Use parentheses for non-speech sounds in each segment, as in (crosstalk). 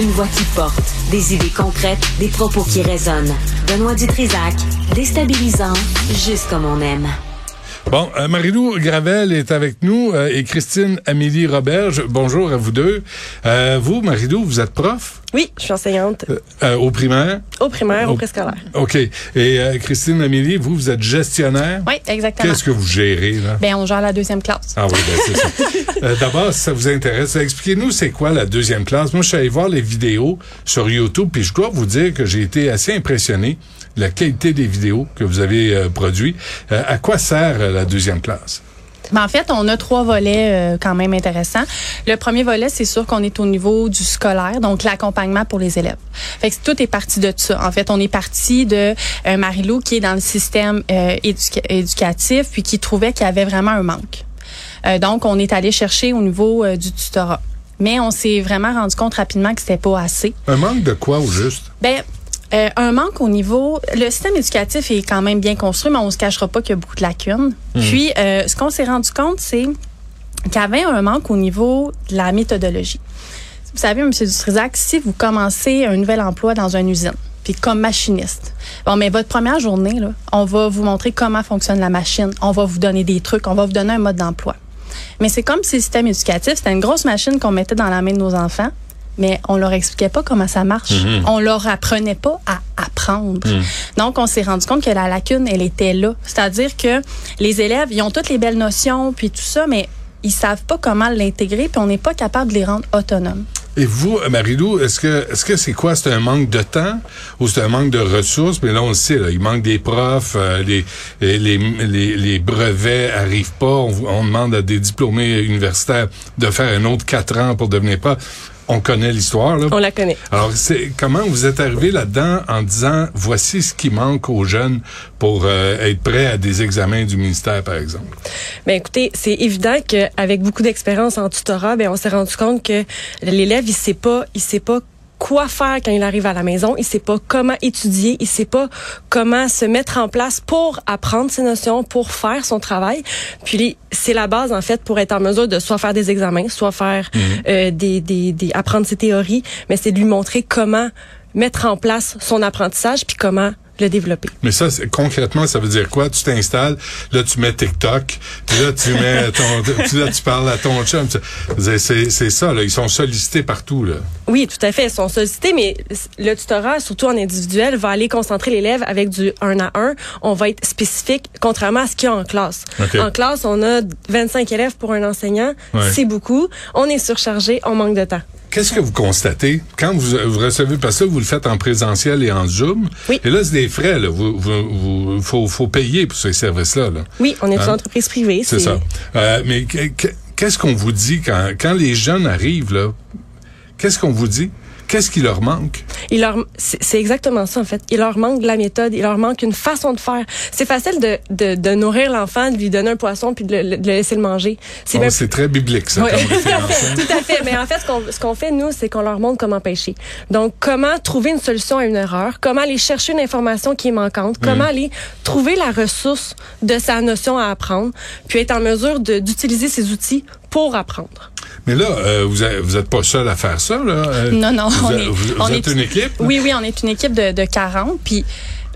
Une voix qui porte, des idées concrètes, des propos qui résonnent. Benoît Dutrisac, déstabilisant, juste comme on aime. Bon, euh, Marilou Gravel est avec nous euh, et Christine Amélie Roberge. Bonjour à vous deux. Euh, vous, Marilou, vous êtes prof? Oui, je suis enseignante. Euh, au primaire? Au primaire, au, préscolaire. OK. Et euh, Christine Amélie, vous, vous êtes gestionnaire? Oui, exactement. Qu'est-ce que vous gérez, là? Ben, on gère la deuxième classe. Ah oui, ben c'est ça. (laughs) D'abord, si ça vous intéresse, expliquez-nous c'est quoi la deuxième classe? Moi, je suis allé voir les vidéos sur YouTube, puis je dois vous dire que j'ai été assez impressionné la qualité des vidéos que vous avez euh, produites. à quoi sert la deuxième classe? Ben, en fait, on a trois volets euh, quand même intéressants. Le premier volet, c'est sûr qu'on est au niveau du scolaire, donc l'accompagnement pour les élèves. Fait que tout est parti de ça. En fait, on est parti de euh, Marilou qui est dans le système euh, éducatif puis qui trouvait qu'il y avait vraiment un manque. Euh, donc, on est allé chercher au niveau du tutorat. Mais on s'est vraiment rendu compte rapidement que c'était pas assez. Un manque de quoi au juste? Ben, euh, un manque au niveau, le système éducatif est quand même bien construit, mais on se cachera pas qu'il y a beaucoup de lacunes. Mhm. Puis, euh, ce qu'on s'est rendu compte, c'est qu'il y avait un manque au niveau de la méthodologie. Vous savez, M. Dutrisac, si vous commencez un nouvel emploi dans une usine, puis comme machiniste, bon, mais votre première journée, là, on va vous montrer comment fonctionne la machine, on va vous donner des trucs, on va vous donner un mode d'emploi. Mais c'est comme si le système éducatif, c'était une grosse machine qu'on mettait dans la main de nos enfants, mais on leur expliquait pas comment ça marche. Mhm. On leur apprenait pas à apprendre. Mhm. Donc, on s'est rendu compte que la lacune, elle était là. C'est-à-dire que les élèves, ils ont toutes les belles notions, puis tout ça, mais ils savent pas comment l'intégrer, puis on n'est pas capable de les rendre autonomes. Et vous, Marilou, est-ce que est-ce que c'est quoi? C'est un manque de temps ou c'est un manque de ressources? Mais là, on le sait, là, il manque des profs, euh, les, les, les, les, brevets arrivent pas. On, on, demande à des diplômés universitaires de faire un autre quatre ans pour devenir prof on connaît l'histoire. Là. On la connaît. Alors, c'est comment vous êtes arrivé là-dedans en disant voici ce qui manque aux jeunes pour euh, être prêts à des examens du ministère, par exemple? Ben écoutez, c'est évident qu'avec beaucoup d'expérience en tutorat, ben on s'est rendu compte que l'élève il sait pas, il sait pas quoi faire quand il arrive à la maison, il sait pas comment étudier, il sait pas comment se mettre en place pour apprendre ses notions, pour faire son travail. Puis c'est la base en fait pour être en mesure de soit faire des examens, soit faire mhm. euh, des, des, des apprendre ses théories, mais c'est de lui montrer comment mettre en place son apprentissage puis comment le développer. Mais ça, concrètement, ça veut dire quoi? Tu t'installes, là, tu mets TikTok, puis là, tu mets (laughs) ton, là, tu parles à ton chum. C'est ça, là. Ils sont sollicités partout, là. Oui, tout à fait. Ils sont sollicités, mais le tutorat, surtout en individuel, va aller concentrer l'élève avec du 1 à 1. On va être spécifique, contrairement à ce qu'il y a en classe. En classe, on a 25 élèves pour un enseignant. C'est beaucoup. On est surchargé, on manque de temps. Qu'est-ce que vous constatez? Quand vous, recevez, parce que vous le faites en présentiel et en Zoom. Oui. Et là, c'est des frais, là. Vous, vous, faut, faut payer pour ces services-là, là. Oui, on est une hein? entreprise privée. C'est ça. Euh, mais qu'est-ce qu'on vous dit quand, quand les jeunes arrivent, là? Qu'est-ce qu'on vous dit? Qu'est-ce qui leur manque? Il leur, c'est exactement ça, en fait. Il leur manque de la méthode. Il leur manque une façon de faire. C'est facile de, de, de nourrir l'enfant, de lui donner un poisson puis de le, de le laisser le manger. C'est oh, très biblique, ça. (laughs) Tout à fait. Mais en fait, ce qu'on, ce qu'on fait, nous, c'est qu'on leur montre comment pêcher. Donc, comment trouver une solution à une erreur, comment aller chercher une information qui est manquante, comment mm. aller trouver la ressource de sa notion à apprendre, puis être en mesure d'utiliser ces outils pour apprendre. Mais là, euh, vous n'êtes pas seul à faire ça, là? Euh, non, non. Vous, on est, vous, êtes une équipe? Oui, oui, on est une équipe de, de 40. Puis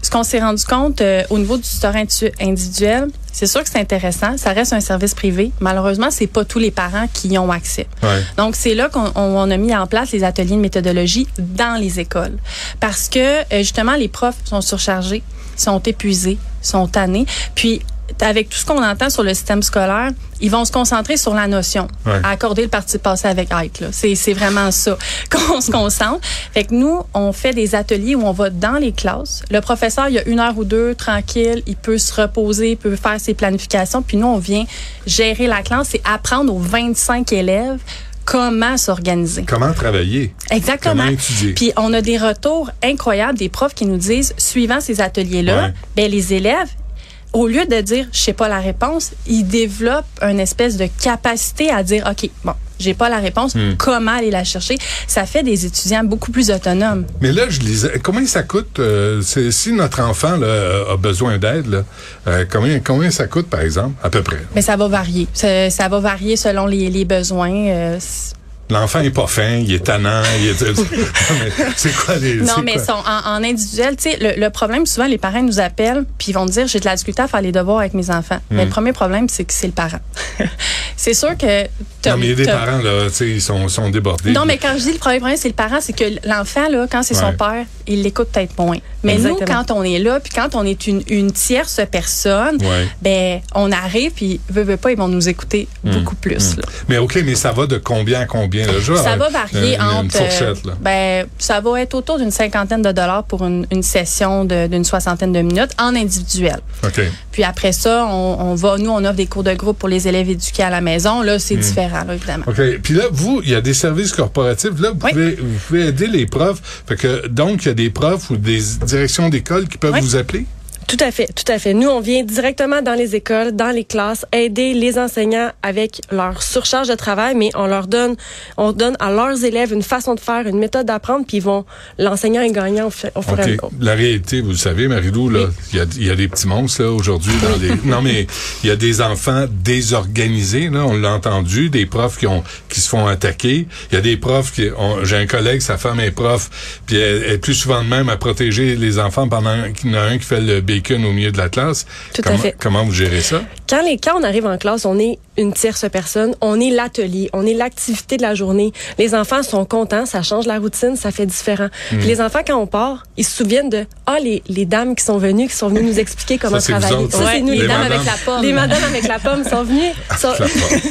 ce qu'on s'est rendu compte euh, au niveau du tuteur individuel, c'est sûr que c'est intéressant. Ça reste un service privé. Malheureusement, c'est pas tous les parents qui y ont accès. Ouais. Donc, c'est là qu'on on a mis en place les ateliers de méthodologie dans les écoles. Parce que, justement, les profs sont surchargés, sont épuisés, sont tannés. Puis, avec tout ce qu'on entend sur le système scolaire, ils vont se concentrer sur la notion, accorder le parti passé avec être. C'est vraiment ça (laughs) qu'on se concentre. Fait que nous, on fait des ateliers où on va dans les classes. Le professeur, il y a une heure ou deux tranquille, il peut se reposer, il peut faire ses planifications. Puis nous, on vient gérer la classe et apprendre aux 25 élèves comment s'organiser. Comment travailler? Exactement. Comment étudier? Puis on a des retours incroyables des profs qui nous disent, suivant ces ateliers-là, ben les élèves, au lieu de dire je sais pas la réponse, il développe une espèce de capacité à dire OK, bon, j'ai pas la réponse, hmm. comment aller la chercher? Ça fait des étudiants beaucoup plus autonomes. Mais là, je lisais combien ça coûte euh, si notre enfant là, a besoin d'aide euh, combien combien ça coûte par exemple à peu près? Mais ça va varier. Ça, va varier selon les, les besoins. Euh, l'enfant est pas fin, il est tannant, il est. (laughs) C'est quoi les. Non, mais sont en, en individuel. Tu sais, le, le problème, souvent, les parents nous appellent puis ils vont dire j'ai de la difficulté à faire les devoirs avec mes enfants. Hmm. Mais le premier problème, c'est que c'est le parent. (laughs) c'est sûr que. Non, mais il y a des parents, là, tu sais, ils sont, sont débordés. Non, mais quand je dis le premier problème, c'est le parent, c'est que l'enfant, là, quand c'est Ouais. son père, il l'écoute peut-être moins. Mais Exactement. nous, quand on est là, puis quand on est une, une tierce personne, Ouais. ben, on arrive, puis veut, veut pas, ils vont nous écouter Hmm. beaucoup plus. là. Mais OK, mais ça va de combien à combien, là? Genre, Ça va euh, varier une, entre. Une fourchette, là. ben, ça va être autour d'une cinquantaine de dollars pour une, une session de- d'une soixantaine de minutes en individuel. OK. Puis après ça, on, on va, nous, on offre des cours de groupe pour les élèves éduqués à la maison. Là, Hmm. c'est différent, là, évidemment. OK. Puis là, vous, il y a des services corporatifs. Là, vous, Oui. pouvez, vous pouvez aider les profs. Fait que, donc, il y a des profs ou des directions d'école qui peuvent Oui. vous appeler? Tout à fait, tout à fait. Nous, on vient directement dans les écoles, dans les classes, aider les enseignants avec leur surcharge de travail, mais on leur donne, on donne à leurs élèves une façon de faire, une méthode d'apprendre, puis ils vont, l'enseignant est gagnant au, fait- au fur et à mesure. La réalité, vous le savez, Marilou, là, il y, a, il y a des petits monstres, là, aujourd'hui, dans les... (laughs) Non, mais il y a des enfants désorganisés, là, on l'a entendu, des profs qui ont, qui se font attaquer. Il y a des profs qui ont, j'ai un collègue, sa femme est prof, puis elle, elle est plus souvent de même à protéger les enfants pendant qu'il y en a un qui fait le bacon au milieu de la classe. Tout à fait. Comment vous gérez ça? Quand, les, quand on arrive en classe, on est une tierce personne, on est l'atelier, on est l'activité de la journée. Les enfants sont contents, ça change la routine, ça fait différent. Hmm. Puis les enfants, quand on part, ils se souviennent de ah les, les dames qui sont venues, qui sont venues nous expliquer comment travailler. Ça, c'est nous, les Les dames madames. avec la pomme. Les madames avec la pomme sont venues, (laughs) sont, La prof.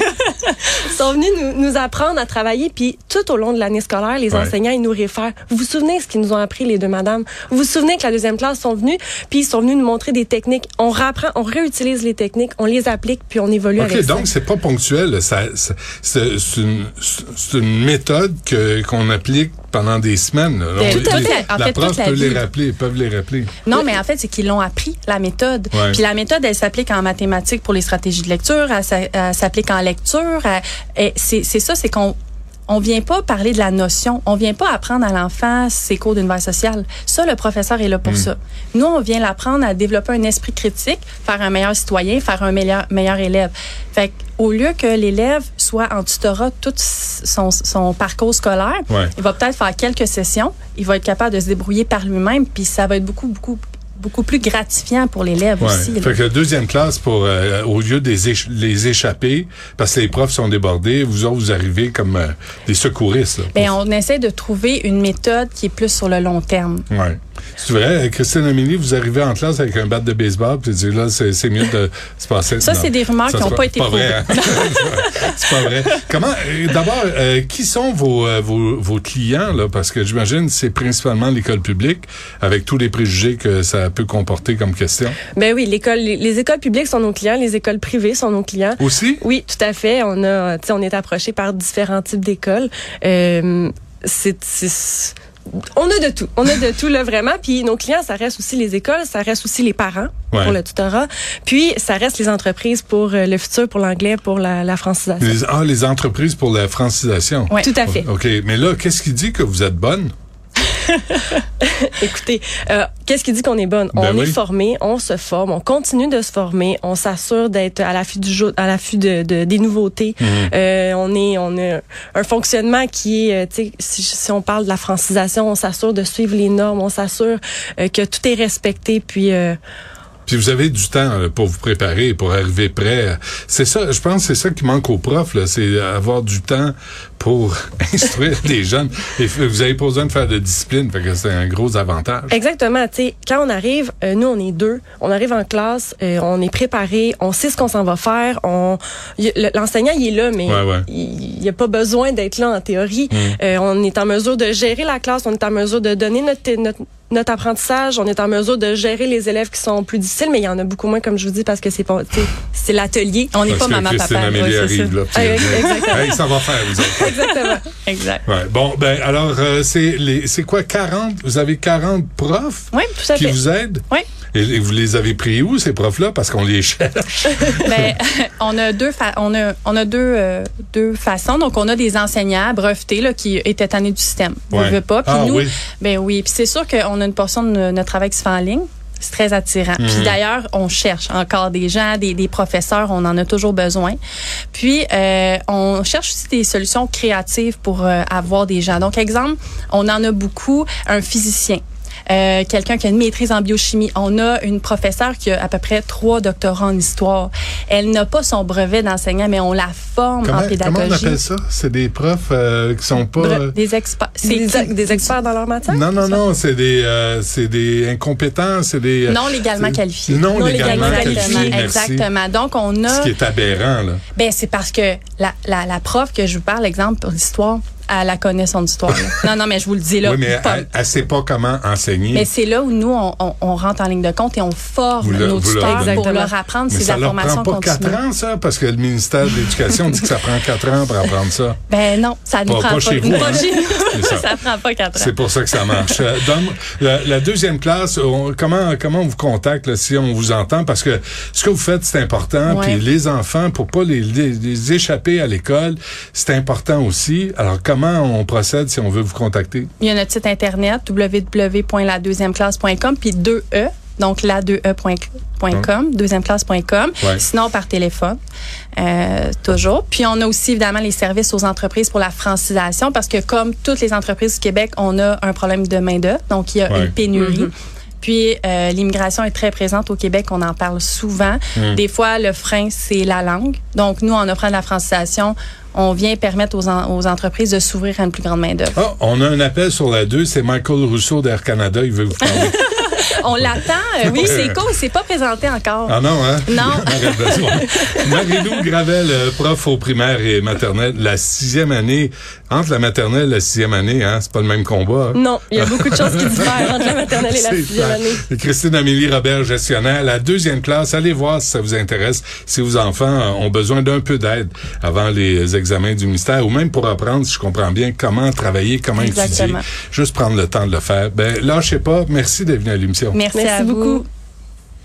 (laughs) sont venus nous, nous apprendre à travailler. Puis tout au long de l'année scolaire, les Ouais. enseignants, ils nous réfèrent. Vous vous souvenez ce qu'ils nous ont appris, les deux madames? Vous vous souvenez que la deuxième classe sont venus, puis ils sont venus nous montrer des techniques. On rapprend, on réutilise les techniques, on les applique, puis on évolue avec donc ça. C'est pas ponctuel. là. Ça, ça- c'est une, méthode que qu'on applique pendant des semaines. là. Tout à les- fait. En la fait, prof peut les rappeler, ils peuvent les rappeler. Non, mais en fait, c'est qu'ils l'ont appris, la méthode. Ouais. Puis la méthode, elle s'applique en mathématiques pour les stratégies de lecture, elle, s'a- elle s'applique en lecture. elle- c'est ça, c'est qu'on on vient pas parler de la notion, on vient pas apprendre à l'enfant ses cours d'univers social. Ça, le professeur est là Hmm. pour ça. Nous, on vient l'apprendre à développer un esprit critique, faire un meilleur citoyen, faire un meilleur, meilleur élève. Fait au lieu que l'élève soit en tutorat tout son, son parcours scolaire, Ouais. il va peut-être faire quelques sessions, il va être capable de se débrouiller par lui-même, puis ça va être beaucoup, beaucoup, beaucoup plus gratifiant pour l'élève Ouais. aussi. là. Fait que deuxième classe pour euh, au lieu des éch- les échapper parce que les profs sont débordés, vous autres vous arrivez comme euh, des secouristes. Là, Ben, on essaie de trouver une méthode qui est plus sur le long terme. Ouais. C'est vrai, Christine Amélie, vous arrivez en classe avec un bat de baseball, puis tu dis là, c'est mieux de (laughs) se passer. Ça, c'est des rumeurs Ça, qui n'ont pas été pas vrai. hein? (laughs) c'est pas vrai. Comment, euh, d'abord, euh, qui sont vos, euh, vos, vos clients, là? Parce que j'imagine c'est principalement l'école publique, avec tous les préjugés que ça peut comporter comme question? Ben oui, l'école, les, les écoles publiques sont nos clients, les écoles privées sont nos clients. Aussi? Oui, tout à fait. On a, tu sais, on est approché par différents types d'écoles. Euh, c'est, on a de tout. On a de tout, là, vraiment. Puis nos clients, ça reste aussi les écoles, ça reste aussi les parents Ouais. pour le tutorat. Puis ça reste les entreprises pour euh, le futur, pour l'anglais, pour la, la francisation. Les, ah, les entreprises pour la francisation? Ouais. Tout à fait. OK. Mais là, qu'est-ce qui dit que vous êtes bonne? (laughs) Écoutez, euh, qu'est-ce qui dit qu'on est bonne? Ben on oui. est formé, on se forme, on continue de se former, on s'assure d'être à l'affût du jour, à l'affût de, de- des nouveautés. Mhm. Euh, on est, on a un fonctionnement qui est, euh, tu sais, si, si on parle de la francisation, on s'assure de suivre les normes, on s'assure euh, que tout est respecté, puis euh, Puis vous avez du temps là, pour vous préparer, pour arriver prêt. C'est ça, je pense, que c'est ça qui manque aux profs, là, c'est avoir du temps pour (laughs) instruire les jeunes. Et vous avez pas besoin de faire de discipline, fait que c'est un gros avantage. Exactement. Tu sais, quand on arrive, euh, nous on est deux, on arrive en classe, euh, on est préparé, on sait ce qu'on s'en va faire. On, l'enseignant il est là, mais Ouais, ouais. il n'y a pas besoin d'être là en théorie. Mm. Euh, on est en mesure de gérer la classe, on est en mesure de donner notre notre, notre apprentissage, on est en mesure de gérer les élèves qui sont plus difficiles, mais il y en a beaucoup moins, comme je vous dis, parce que c'est l'atelier. On n'est pas maman, Christine papa. Amélie Ouais, c'est arrive, là, Ah, exactement. Hey, ça va faire, vous autres. Exactement. Exact. Ouais. Bon, ben alors, euh, c'est les, c'est quoi, 40? Vous avez 40 profs Oui, Tout à qui fait. vous aident? Oui. Et, vous les avez pris où, ces profs-là? Parce qu'on les cherche. (laughs) Ben, (laughs) on a deux fa- on a on a deux euh, deux façons donc on a des enseignants brevetés là qui étaient tannés du système. Ouais. veux pas puis Ah, nous oui. ben oui, puis c'est sûr qu'on a une portion de no- notre travail qui se fait en ligne C'est très attirant. Puis Mhm. d'ailleurs, on cherche encore des gens, des, des professeurs, on en a toujours besoin. Puis euh, on cherche aussi des solutions créatives pour euh, avoir des gens. Donc exemple, on en a beaucoup, un physicien. Euh, quelqu'un qui a une maîtrise en biochimie. On a une professeure qui a à peu près trois doctorats en histoire. Elle n'a pas son brevet d'enseignant, mais on la forme Comment, en comment pédagogie. on appelle ça? C'est des profs euh, qui sont pas... Bre- des experts. C'est Des, des experts dans leur matière? non, non, non, c'est des, euh, c'est des incompétents, c'est des... euh, non légalement qualifiés. Non, Non légalement, légalement qualifiés, qualifiés, merci. Exactement. Donc on a Ce qui est aberrant, là. Ben, c'est parce que la, la, la prof que je vous parle, exemple, pour l'histoire, elle la connaît son histoire. non, non, mais je vous le dis là. oui, mais pas- elle, elle sait pas comment enseigner. mais c'est là où nous, on, on, on rentre en ligne de compte et on forme le- nos le- tuteurs pour Exactement. leur apprendre Mais ces ça leur informations prend pas quatre continues. ans, ça? Parce que le ministère de l'Éducation dit que ça prend quatre ans pour apprendre ça. Ben non, ça ne prend pas pas. chez vous, pas hein? chez nous. C'est ça. ça prend pas quatre ans. C'est pour ça que ça marche. Euh, la, la deuxième classe, on- comment comment on vous contacte là, si on vous entend? Parce que ce que vous faites c'est important. Puis les enfants pour pas les, les- les échapper à l'école, c'est important aussi. Alors comment on procède si on veut vous contacter? Il y a notre site internet www.ladeuxièmeclasse.com puis 2e donc la 2e.com, deuxièmeclasse.com. Ouais. Sinon par téléphone, euh, toujours. Puis on a aussi évidemment les services aux entreprises pour la francisation parce que comme toutes les entreprises du Québec, on a un problème de main d'œuvre, donc il y a Ouais. une pénurie. Puis euh, l'immigration est très présente au Québec, on en parle souvent. Des fois, le frein, c'est la langue. Donc nous, en offrant de la francisation, on vient permettre aux, en- aux entreprises de s'ouvrir à une plus grande main d'œuvre. Ah, on a un appel sur la 2, c'est Michael Rousseau d'Air Canada, il veut vous parler. (laughs) (laughs) On l'attend. oui, c'est cool. C'est pas présenté encore. ah non, hein? Non. (laughs) Il. Marie-Lou Gravel, euh, prof au primaire et maternelle, la sixième année, entre la maternelle et la sixième année, hein, c'est pas le même combat. hein? Non, il y a beaucoup de choses qui (laughs) diffèrent entre la maternelle et la sixième année. Christine Amélie Robert, gestionnaire, la deuxième classe. Allez voir si ça vous intéresse, si vos enfants euh, ont besoin d'un peu d'aide avant les examens du ministère ou même pour apprendre, si je comprends bien, comment travailler, comment étudier. Exactement. Juste prendre le temps de le faire. Ben, lâchez pas. Merci d'être venu à Merci, Merci à vous. beaucoup.